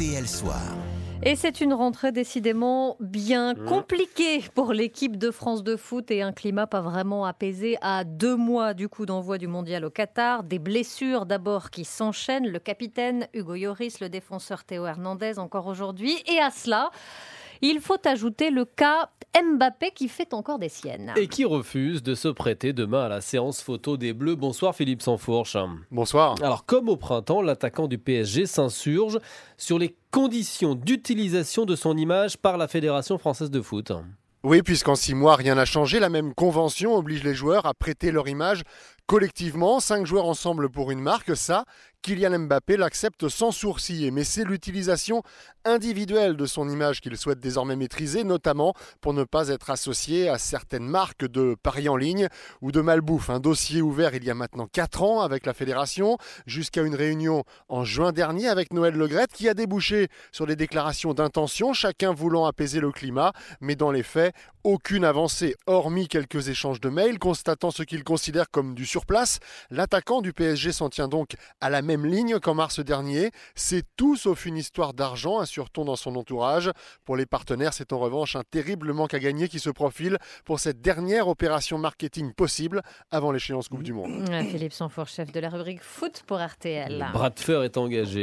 RTL Soir. Et c'est une rentrée décidément bien compliquée pour l'équipe de France de foot et un climat pas vraiment apaisé à deux mois du coup d'envoi du mondial au Qatar. Des blessures d'abord qui s'enchaînent. Le capitaine Hugo Lloris, le défenseur Théo Hernandez encore aujourd'hui. Et à cela, il faut ajouter le cas Mbappé qui fait encore des siennes. Et qui refuse de se prêter demain à la séance photo des Bleus. Bonsoir Philippe Sansfourche. Bonsoir. Alors comme au printemps, l'attaquant du PSG s'insurge sur les conditions d'utilisation de son image par la Fédération française de foot. Oui, puisqu'en six mois, rien n'a changé. La même convention oblige les joueurs à prêter leur image collectivement. Cinq joueurs ensemble pour une marque. Ça, Kylian Mbappé l'accepte sans sourciller. Mais c'est l'utilisation individuelle de son image qu'il souhaite désormais maîtriser, notamment pour ne pas être associé à certaines marques de paris en ligne ou de malbouffe. Un dossier ouvert il y a maintenant quatre ans avec la fédération, jusqu'à une réunion en juin dernier avec Noël Legrette qui a débouché sur des déclarations d'intention, chacun voulant apaiser le climat, mais dans les faits, aucune avancée, hormis quelques échanges de mails constatant ce qu'il considère comme du surplace. L'attaquant du PSG s'en tient donc à la même ligne qu'en mars dernier. C'est tout sauf une histoire d'argent, assure-t-on dans son entourage. Pour les partenaires, c'est en revanche un terrible manque à gagner qui se profile pour cette dernière opération marketing possible avant l'échéance Coupe du Monde. Philippe Sanfour, chef de la rubrique foot pour RTL. Le bras de fer est engagé.